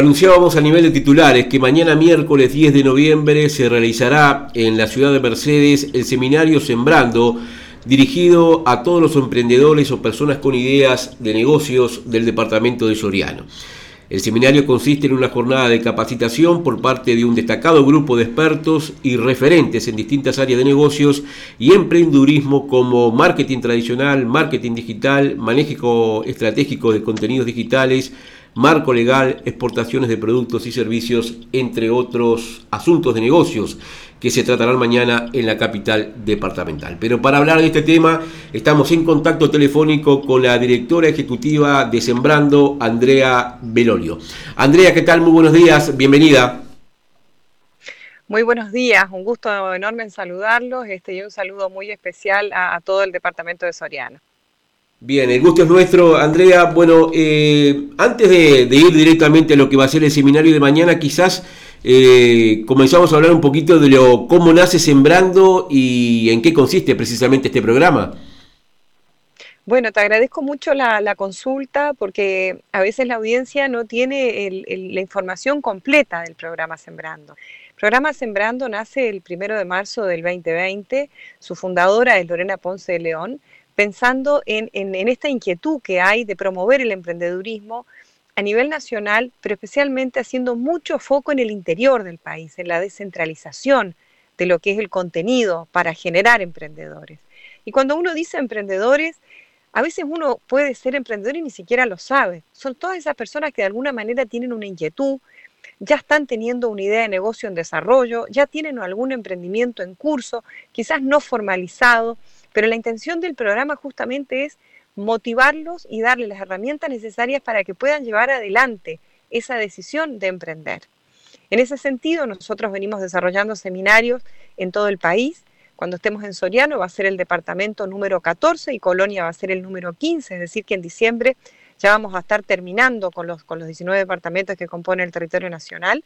Anunciábamos a nivel de titulares que mañana miércoles 10 de noviembre se realizará en la ciudad de Mercedes el seminario Sembrando, dirigido a todos los emprendedores o personas con ideas de negocios del departamento de Soriano. El seminario consiste en una jornada de capacitación por parte de un destacado grupo de expertos y referentes en distintas áreas de negocios y emprendurismo como marketing tradicional, marketing digital, manejo estratégico de contenidos digitales, marco legal, exportaciones de productos y servicios, entre otros asuntos de negocios que se tratarán mañana en la capital departamental. Pero para hablar de este tema estamos en contacto telefónico con la directora ejecutiva de Sembrando, Andrea Belolio. Andrea, ¿qué tal? Muy buenos días, bienvenida. Muy buenos días, un gusto enorme en saludarlos este, y un saludo muy especial a, a todo el departamento de Soriano. Bien, el gusto es nuestro, Andrea. Bueno, eh, antes de, ir directamente a lo que va a ser el seminario de mañana, quizás eh, comenzamos a hablar un poquito de lo cómo nace Sembrando y en qué consiste precisamente este programa. Bueno, te agradezco mucho la, consulta porque a veces la audiencia no tiene la información completa del programa Sembrando. El programa Sembrando nace el primero de marzo del 2020. Su fundadora es Lorena Ponce de León pensando en, esta inquietud que hay de promover el emprendedurismo a nivel nacional, pero especialmente haciendo mucho foco en el interior del país, en la descentralización de lo que es el contenido para generar emprendedores. Y cuando uno dice emprendedores, a veces uno puede ser emprendedor y ni siquiera lo sabe. Son todas esas personas que de alguna manera tienen una inquietud, ya están teniendo una idea de negocio en desarrollo, ya tienen algún emprendimiento en curso, quizás no formalizado, pero la intención del programa justamente es motivarlos y darles las herramientas necesarias para que puedan llevar adelante esa decisión de emprender. En ese sentido, nosotros venimos desarrollando seminarios en todo el país. Cuando estemos en Soriano va a ser el departamento número 14 y Colonia va a ser el número 15, es decir, que en diciembre ya vamos a estar terminando con los, con los 19 departamentos que componen el territorio nacional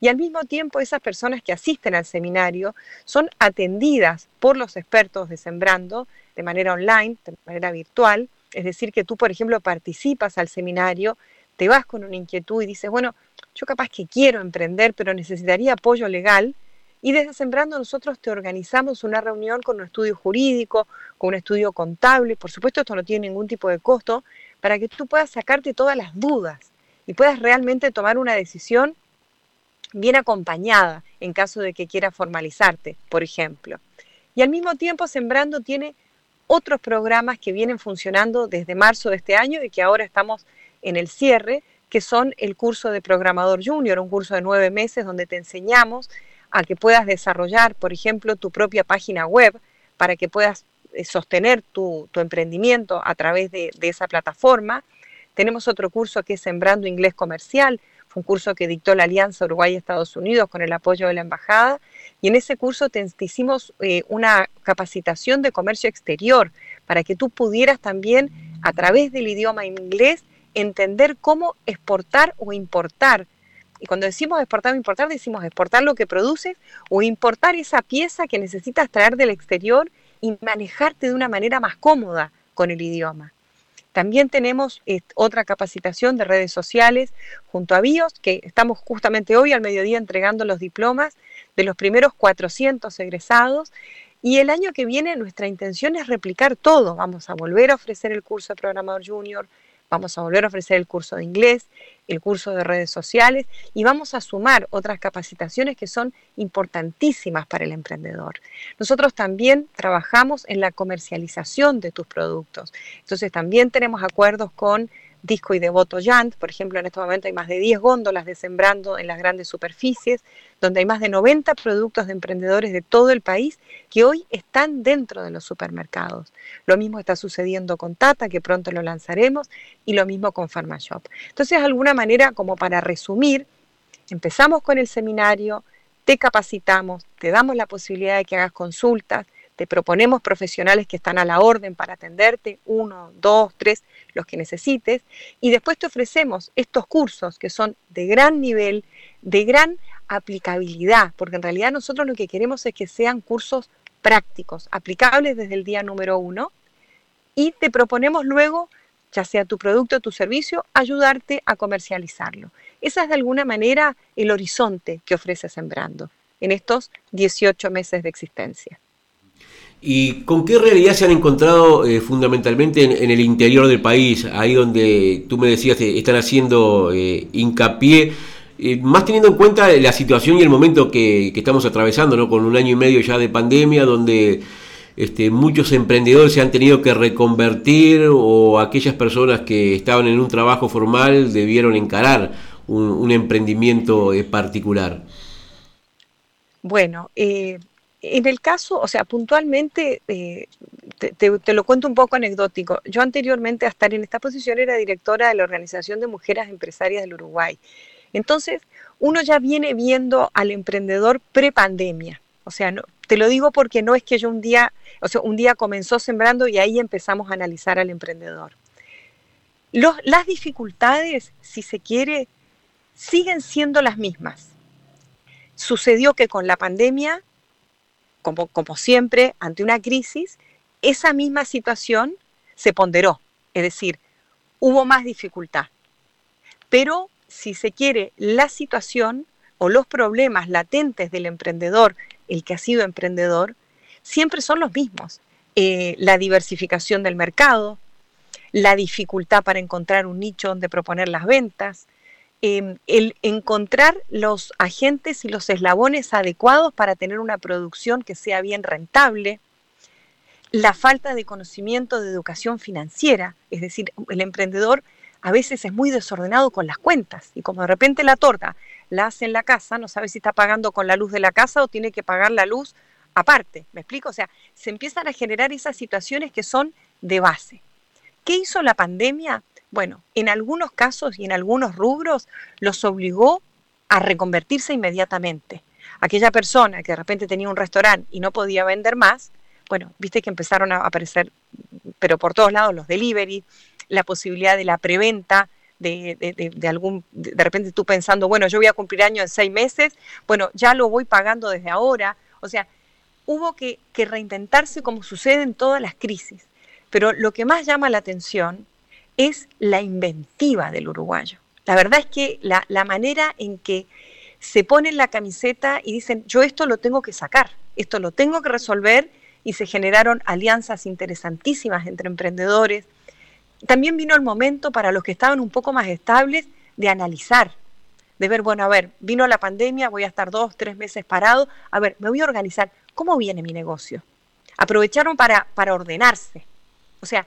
y al mismo tiempo esas personas que asisten al seminario son atendidas por los expertos de Sembrando de manera online, de manera virtual. Es decir, que tú, por ejemplo, participas al seminario, te vas con una inquietud y dices, bueno, yo capaz que quiero emprender, pero necesitaría apoyo legal. Y desde Sembrando nosotros te organizamos una reunión con un estudio jurídico, con un estudio contable. Por supuesto, esto no tiene ningún tipo de costo, para que tú puedas sacarte todas las dudas y puedas realmente tomar una decisión bien acompañada en caso de que quiera formalizarte, por ejemplo. Y al mismo tiempo Sembrando tiene otros programas que vienen funcionando desde marzo de este año y que ahora estamos en el cierre, que son el curso de programador junior, un curso de nueve meses donde te enseñamos a que puedas desarrollar, por ejemplo, tu propia página web para que puedas eh, sostener tu, emprendimiento a través de, de esa plataforma. Tenemos otro curso que es Sembrando Inglés Comercial, fue un curso que dictó la Alianza Uruguay-Estados Unidos con el apoyo de la Embajada. Y en ese curso te, hicimos eh, una capacitación de comercio exterior para que tú pudieras también, a través del idioma inglés, entender cómo exportar o importar. Y cuando decimos exportar o importar, decimos exportar lo que produces o importar esa pieza que necesitas traer del exterior y manejarte de una manera más cómoda con el idioma. También tenemos eh, otra capacitación de redes sociales junto a BIOS, que estamos justamente hoy al mediodía entregando los diplomas de los primeros 400 egresados. Y el año que viene nuestra intención es replicar todo. Vamos a volver a ofrecer el curso de programador junior, Vamos a volver a ofrecer el curso de inglés, el curso de redes sociales y vamos a sumar otras capacitaciones que son importantísimas para el emprendedor. Nosotros también trabajamos en la comercialización de tus productos. Entonces también tenemos acuerdos con Disco y Devoto Yant. Por ejemplo, en este momento hay más de 10 góndolas de sembrando en las grandes superficies, donde hay más de 90 productos de emprendedores de todo el país que hoy están dentro de los supermercados. Lo mismo está sucediendo con Tata, que pronto lo lanzaremos, y lo mismo con PharmaShop. Entonces, de alguna manera, como para resumir, empezamos con el seminario, te capacitamos, te damos la posibilidad de que hagas consultas, te proponemos profesionales que están a la orden para atenderte, uno, dos, tres, los que necesites, y después te ofrecemos estos cursos que son de gran nivel, de gran aplicabilidad, porque en realidad nosotros lo que queremos es que sean cursos prácticos, aplicables desde el día número uno, y te proponemos luego, ya sea tu producto o tu servicio, ayudarte a comercializarlo. Esa es de alguna manera el horizonte que ofrece Sembrando en estos 18 meses de existencia. ¿Y con qué realidad se han encontrado eh, fundamentalmente en, el interior del país, ahí donde tú me decías eh, están haciendo eh, hincapié, más teniendo en cuenta la situación y el momento que, estamos atravesando, ¿no? con un año y medio ya de pandemia, donde este, muchos emprendedores se han tenido que reconvertir o aquellas personas que estaban en un trabajo formal debieron encarar un, emprendimiento particular? Bueno, eh, en el caso, o sea, puntualmente, eh, te, lo cuento un poco anecdótico. Yo anteriormente a estar en esta posición era directora de la Organización de Mujeres Empresarias del Uruguay. Entonces, uno ya viene viendo al emprendedor pre-pandemia. O sea, te lo digo porque no es que yo un día, o sea, un día comenzó sembrando y ahí empezamos a analizar al emprendedor. las dificultades, si se quiere, siguen siendo las mismas. Sucedió que con la pandemia, como, como siempre, ante una crisis, esa misma situación se ponderó, es decir, hubo más dificultad. Pero, si se quiere, la situación o los problemas latentes del emprendedor, el que ha sido emprendedor, siempre son los mismos. Eh, la diversificación del mercado, la dificultad para encontrar un nicho donde proponer las ventas, Em, el encontrar los agentes y los eslabones adecuados para tener una producción que sea bien rentable, la falta de conocimiento de educación financiera, es decir, el emprendedor a veces es muy desordenado con las cuentas y como de repente la torta la hace en la casa, no sabe si está pagando con la luz de la casa o tiene que pagar la luz aparte, ¿me explico? O sea, se empiezan a generar esas situaciones que son de base. ¿Qué hizo la pandemia? Bueno, en algunos casos y en algunos rubros los obligó a reconvertirse inmediatamente. Aquella persona que de repente tenía un restaurante y no podía vender más, bueno, viste que empezaron a aparecer, pero por todos lados, los delivery, la posibilidad de la preventa, de, de, algún, de repente tú pensando, bueno, yo voy a cumplir año en seis meses, bueno, ya lo voy pagando desde ahora. O sea, hubo que, que reinventarse como sucede en todas las crisis. Pero lo que más llama la atención es la inventiva del uruguayo. La verdad es que la, manera en que se ponen la camiseta y dicen, yo esto lo tengo que sacar, esto lo tengo que resolver, y se generaron alianzas interesantísimas entre emprendedores. También vino el momento para los que estaban un poco más estables de analizar, de ver, bueno, a ver, vino la pandemia, voy a estar dos, tres meses parado, a ver, me voy a organizar, ¿cómo viene mi negocio? Aprovecharon para, para ordenarse. O sea,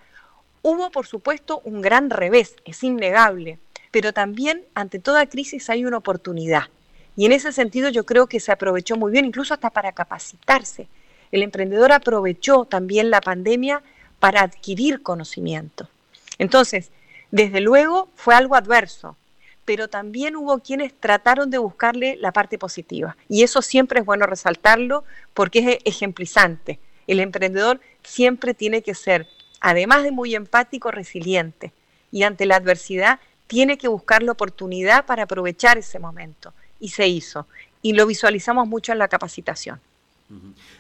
Hubo, por supuesto, un gran revés, es innegable, pero también ante toda crisis hay una oportunidad. Y en ese sentido yo creo que se aprovechó muy bien, incluso hasta para capacitarse. El emprendedor aprovechó también la pandemia para adquirir conocimiento. Entonces, desde luego fue algo adverso, pero también hubo quienes trataron de buscarle la parte positiva. Y eso siempre es bueno resaltarlo porque es ejemplizante. El emprendedor siempre tiene que ser además de muy empático, resiliente. Y ante la adversidad tiene que buscar la oportunidad para aprovechar ese momento. Y se hizo. Y lo visualizamos mucho en la capacitación.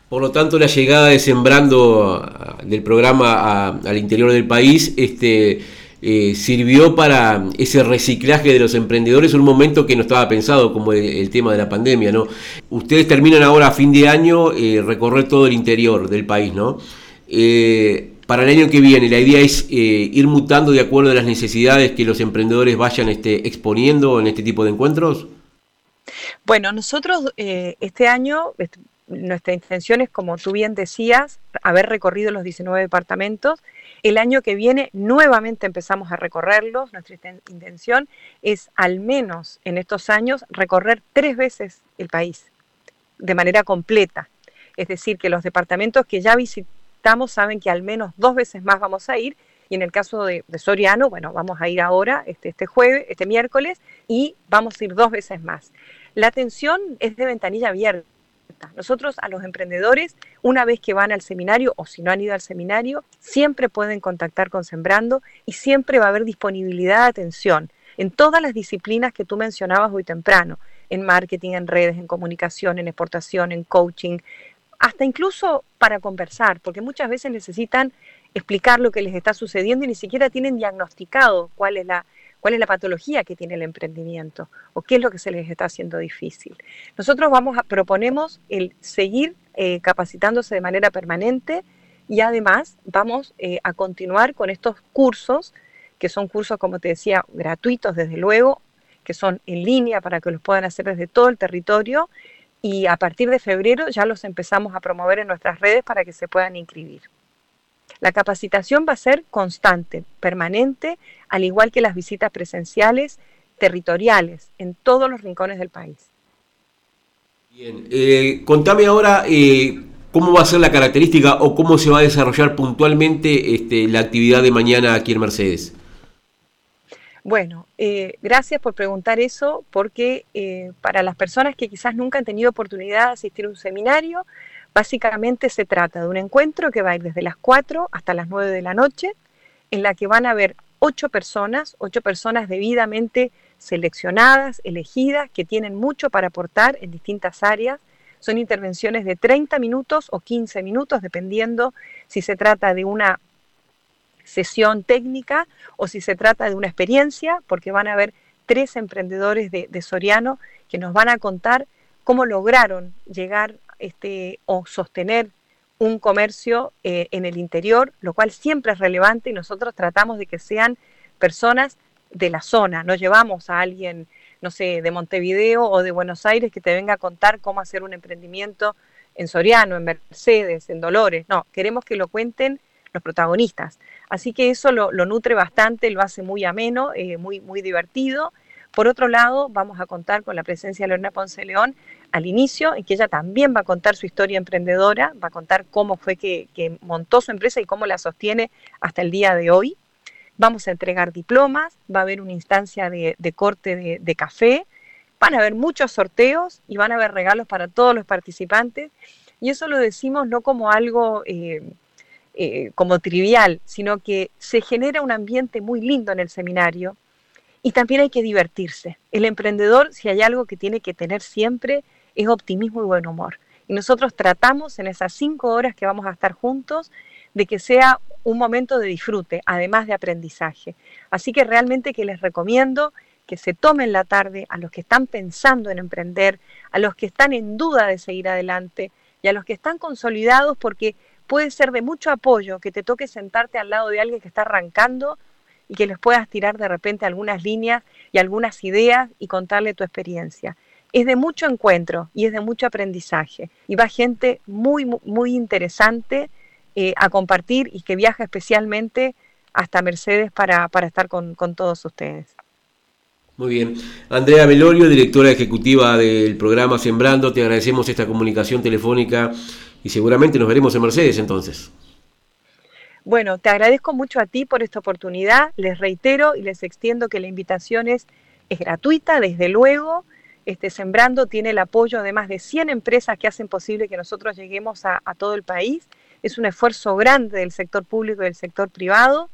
Por lo tanto, la llegada de Sembrando ah, del programa al interior del país este, eh, sirvió para ese reciclaje de los emprendedores en un momento que no estaba pensado, como el, tema de la pandemia. ¿no? Ustedes terminan ahora a fin de año eh, recorrer todo el interior del país. ¿no? Eh, para el año que viene, la idea es eh, ir mutando de acuerdo a las necesidades que los emprendedores vayan este, exponiendo en este tipo de encuentros? Bueno, nosotros eh, este año, nuestra intención es, como tú bien decías, haber recorrido los 19 departamentos. El año que viene nuevamente empezamos a recorrerlos. Nuestra intención es, al menos en estos años, recorrer tres veces el país de manera completa. Es decir, que los departamentos que ya visitamos, saben que al menos dos veces más vamos a ir. Y en el caso de, Soriano, bueno, vamos a ir ahora, este, este jueves, este miércoles, y vamos a ir dos veces más. La atención es de ventanilla abierta. Nosotros a los emprendedores, una vez que van al seminario o si no han ido al seminario, siempre pueden contactar con Sembrando y siempre va a haber disponibilidad de atención en todas las disciplinas que tú mencionabas hoy temprano, en marketing, en redes, en comunicación, en exportación, en coaching, hasta incluso para conversar, porque muchas veces necesitan explicar lo que les está sucediendo y ni siquiera tienen diagnosticado cuál es la, cuál es la patología que tiene el emprendimiento o qué es lo que se les está haciendo difícil. Nosotros vamos a, proponemos el seguir eh, capacitándose de manera permanente y además vamos eh, a continuar con estos cursos, que son cursos, como te decía, gratuitos desde luego, que son en línea para que los puedan hacer desde todo el territorio y a partir de febrero ya los empezamos a promover en nuestras redes para que se puedan inscribir. La capacitación va a ser constante, permanente, al igual que las visitas presenciales territoriales en todos los rincones del país. Bien, eh, contame ahora eh, cómo va a ser la característica o cómo se va a desarrollar puntualmente este, la actividad de mañana aquí en Mercedes. Bueno, eh, gracias por preguntar eso, porque eh, para las personas que quizás nunca han tenido oportunidad de asistir a un seminario, básicamente se trata de un encuentro que va a ir desde las 4 hasta las 9 de la noche, en la que van a haber ocho personas, ocho personas debidamente seleccionadas, elegidas, que tienen mucho para aportar en distintas áreas. Son intervenciones de 30 minutos o 15 minutos, dependiendo si se trata de una sesión técnica o si se trata de una experiencia, porque van a haber tres emprendedores de, Soriano que nos van a contar cómo lograron llegar este, o sostener un comercio eh, en el interior, lo cual siempre es relevante y nosotros tratamos de que sean personas de la zona, no llevamos a alguien, no sé, de Montevideo o de Buenos Aires que te venga a contar cómo hacer un emprendimiento en Soriano, en Mercedes, en Dolores, no, queremos que lo cuenten los protagonistas. Así que eso lo, nutre bastante, lo hace muy ameno, eh, muy, muy divertido. Por otro lado, vamos a contar con la presencia de Lorena Ponce León al inicio, en que ella también va a contar su historia emprendedora, va a contar cómo fue que, montó su empresa y cómo la sostiene hasta el día de hoy. Vamos a entregar diplomas, va a haber una instancia de, corte de, café, van a haber muchos sorteos y van a haber regalos para todos los participantes. Y eso lo decimos no como algo eh, eh, como trivial, sino que se genera un ambiente muy lindo en el seminario y también hay que divertirse. El emprendedor, si hay algo que tiene que tener siempre, es optimismo y buen humor. Y nosotros tratamos en esas cinco horas que vamos a estar juntos de que sea un momento de disfrute, además de aprendizaje. Así que realmente que les recomiendo que se tomen la tarde a los que están pensando en emprender, a los que están en duda de seguir adelante y a los que están consolidados porque puede ser de mucho apoyo que te toque sentarte al lado de alguien que está arrancando y que les puedas tirar de repente algunas líneas y algunas ideas y contarle tu experiencia. Es de mucho encuentro y es de mucho aprendizaje. Y va gente muy, muy interesante eh, a compartir y que viaja especialmente hasta Mercedes para, estar con, con todos ustedes. Muy bien. Andrea Melorio, directora ejecutiva del programa Sembrando, te agradecemos esta comunicación telefónica y seguramente nos veremos en Mercedes entonces. Bueno, te agradezco mucho a ti por esta oportunidad. Les reitero y les extiendo que la invitación es, es gratuita, desde luego. Este, Sembrando tiene el apoyo de más de 100 empresas que hacen posible que nosotros lleguemos a, todo el país. Es un esfuerzo grande del sector público y del sector privado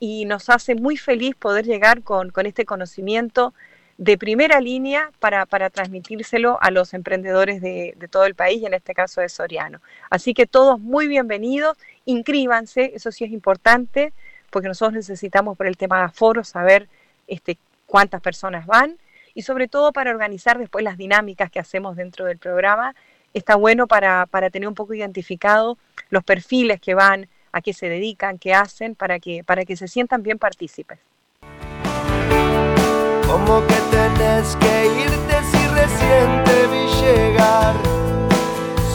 y nos hace muy feliz poder llegar con, con este conocimiento de primera línea para, transmitírselo a los emprendedores de, todo el país y en este caso de Soriano. Así que todos muy bienvenidos, inscríbanse, eso sí es importante, porque nosotros necesitamos por el tema de aforo saber este, cuántas personas van y sobre todo para organizar después las dinámicas que hacemos dentro del programa. Está bueno para, para tener un poco identificado los perfiles que van, a qué se dedican, qué hacen, para que, para que se sientan bien partícipes. Como que tenés que irte si recién te vi llegar.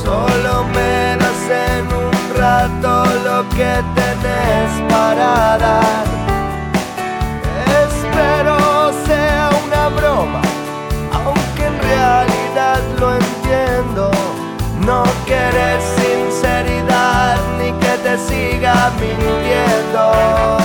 Solo me das en un rato lo que tenés para dar. Espero sea una broma, aunque en realidad lo entiendo. No quieres sinceridad ni que te siga mintiendo.